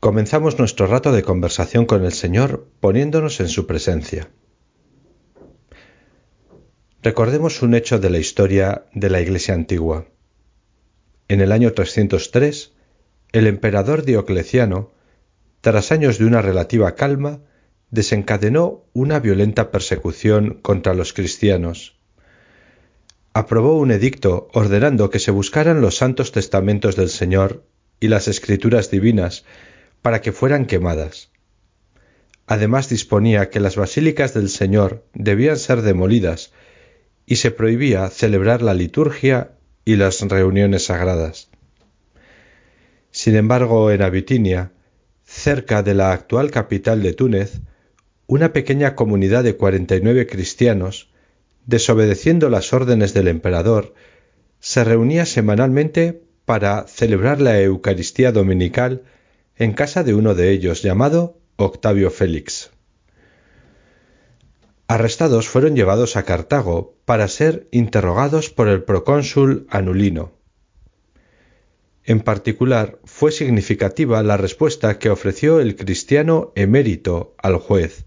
Comenzamos nuestro rato de conversación con el Señor poniéndonos en su presencia. Recordemos un hecho de la historia de la Iglesia antigua. En el año 303, el emperador Diocleciano, tras años de una relativa calma, desencadenó una violenta persecución contra los cristianos. Aprobó un edicto ordenando que se buscaran los santos testamentos del Señor y las escrituras divinas para que fueran quemadas. Además disponía que las basílicas del Señor debían ser demolidas y se prohibía celebrar la liturgia y las reuniones sagradas. Sin embargo, en Abitinia, cerca de la actual capital de Túnez, una pequeña comunidad de cuarenta y nueve cristianos, desobedeciendo las órdenes del emperador, se reunía semanalmente para celebrar la Eucaristía dominical en casa de uno de ellos llamado Octavio Félix. Arrestados fueron llevados a Cartago para ser interrogados por el procónsul Anulino. En particular, fue significativa la respuesta que ofreció el cristiano emérito al juez,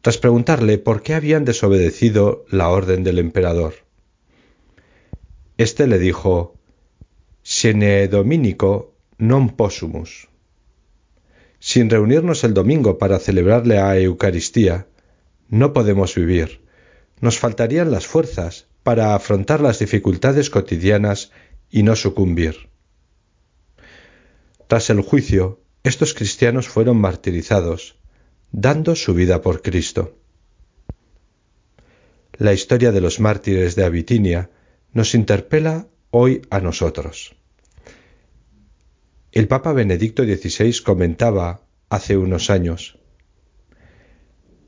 tras preguntarle por qué habían desobedecido la orden del emperador. Este le dijo, Sine dominico non possumus. Sin reunirnos el domingo para celebrar la Eucaristía, no podemos vivir. Nos faltarían las fuerzas para afrontar las dificultades cotidianas y no sucumbir. Tras el juicio, estos cristianos fueron martirizados, dando su vida por Cristo. La historia de los mártires de Abitinia nos interpela hoy a nosotros. El Papa Benedicto XVI comentaba hace unos años,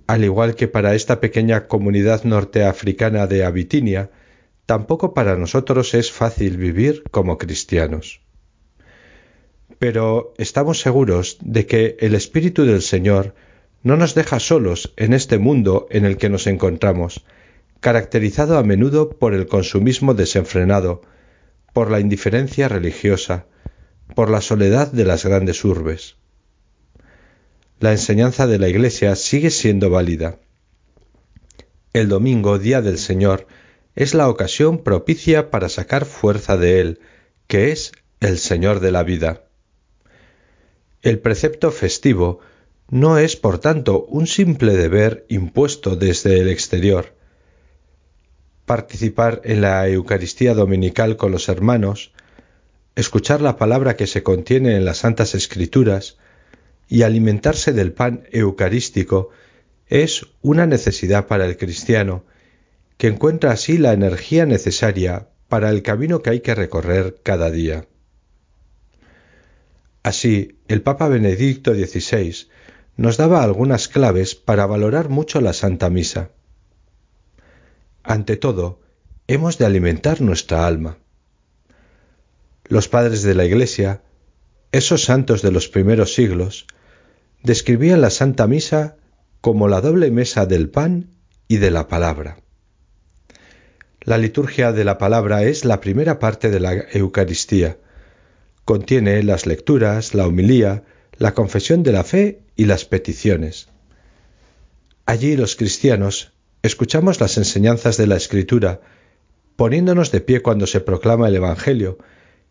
al igual que para esta pequeña comunidad norteafricana de Abitinia, tampoco para nosotros es fácil vivir como cristianos. Pero estamos seguros de que el Espíritu del Señor no nos deja solos en este mundo en el que nos encontramos, caracterizado a menudo por el consumismo desenfrenado, por la indiferencia religiosa, por la soledad de las grandes urbes. La enseñanza de la Iglesia sigue siendo válida. El domingo, día del Señor, es la ocasión propicia para sacar fuerza de Él, que es el Señor de la vida. El precepto festivo no es, por tanto, un simple deber impuesto desde el exterior. Participar en la Eucaristía dominical con los hermanos, escuchar la palabra que se contiene en las Santas Escrituras y alimentarse del pan eucarístico es una necesidad para el cristiano, que encuentra así la energía necesaria para el camino que hay que recorrer cada día. Así, el Papa Benedicto XVI nos daba algunas claves para valorar mucho la Santa Misa. Ante todo, hemos de alimentar nuestra alma. Los padres de la Iglesia, esos santos de los primeros siglos, describían la Santa Misa como la doble mesa del pan y de la palabra. La liturgia de la palabra es la primera parte de la Eucaristía. Contiene las lecturas, la homilía, la confesión de la fe y las peticiones. Allí los cristianos escuchamos las enseñanzas de la Escritura, poniéndonos de pie cuando se proclama el Evangelio,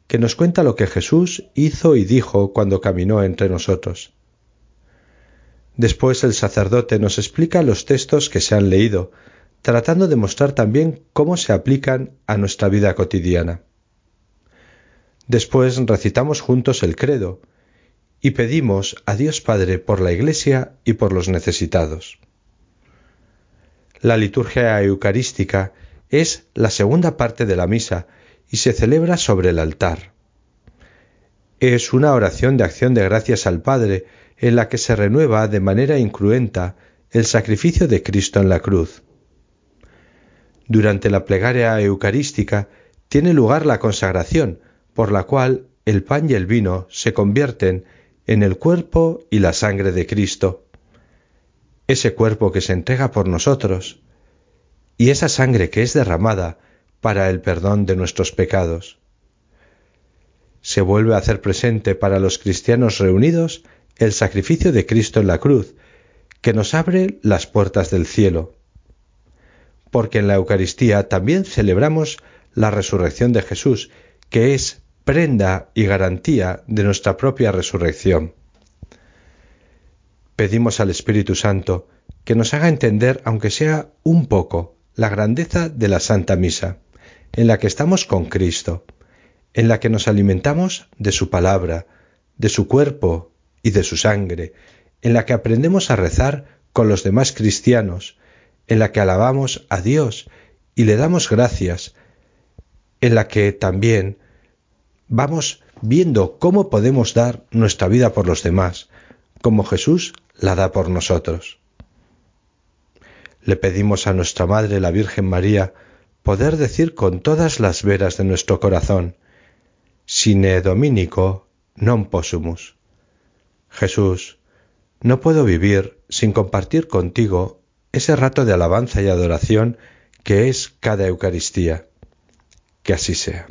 que nos cuenta lo que Jesús hizo y dijo cuando caminó entre nosotros. Después el sacerdote nos explica los textos que se han leído, tratando de mostrar también cómo se aplican a nuestra vida cotidiana. Después recitamos juntos el credo, y pedimos a Dios Padre por la Iglesia y por los necesitados. La liturgia eucarística es la segunda parte de la misa y se celebra sobre el altar. Es una oración de acción de gracias al Padre en la que se renueva de manera incruenta el sacrificio de Cristo en la cruz. Durante la plegaria eucarística tiene lugar la consagración, por la cual el pan y el vino se convierten en el cuerpo y la sangre de Cristo, ese cuerpo que se entrega por nosotros, y esa sangre que es derramada para el perdón de nuestros pecados. Se vuelve a hacer presente para los cristianos reunidos el sacrificio de Cristo en la cruz, que nos abre las puertas del cielo. Porque en la Eucaristía también celebramos la resurrección de Jesús, que es prenda y garantía de nuestra propia resurrección. Pedimos al Espíritu Santo que nos haga entender, aunque sea un poco, la grandeza de la Santa Misa, en la que estamos con Cristo, en la que nos alimentamos de su palabra, de su cuerpo y de su sangre, en la que aprendemos a rezar con los demás cristianos, en la que alabamos a Dios y le damos gracias, en la que también vamos viendo cómo podemos dar nuestra vida por los demás, como Jesús la da por nosotros. Le pedimos a nuestra Madre la Virgen María poder decir con todas las veras de nuestro corazón, Sine Dominico non possumus. Jesús, no puedo vivir sin compartir contigo ese rato de alabanza y adoración que es cada Eucaristía. Que así sea.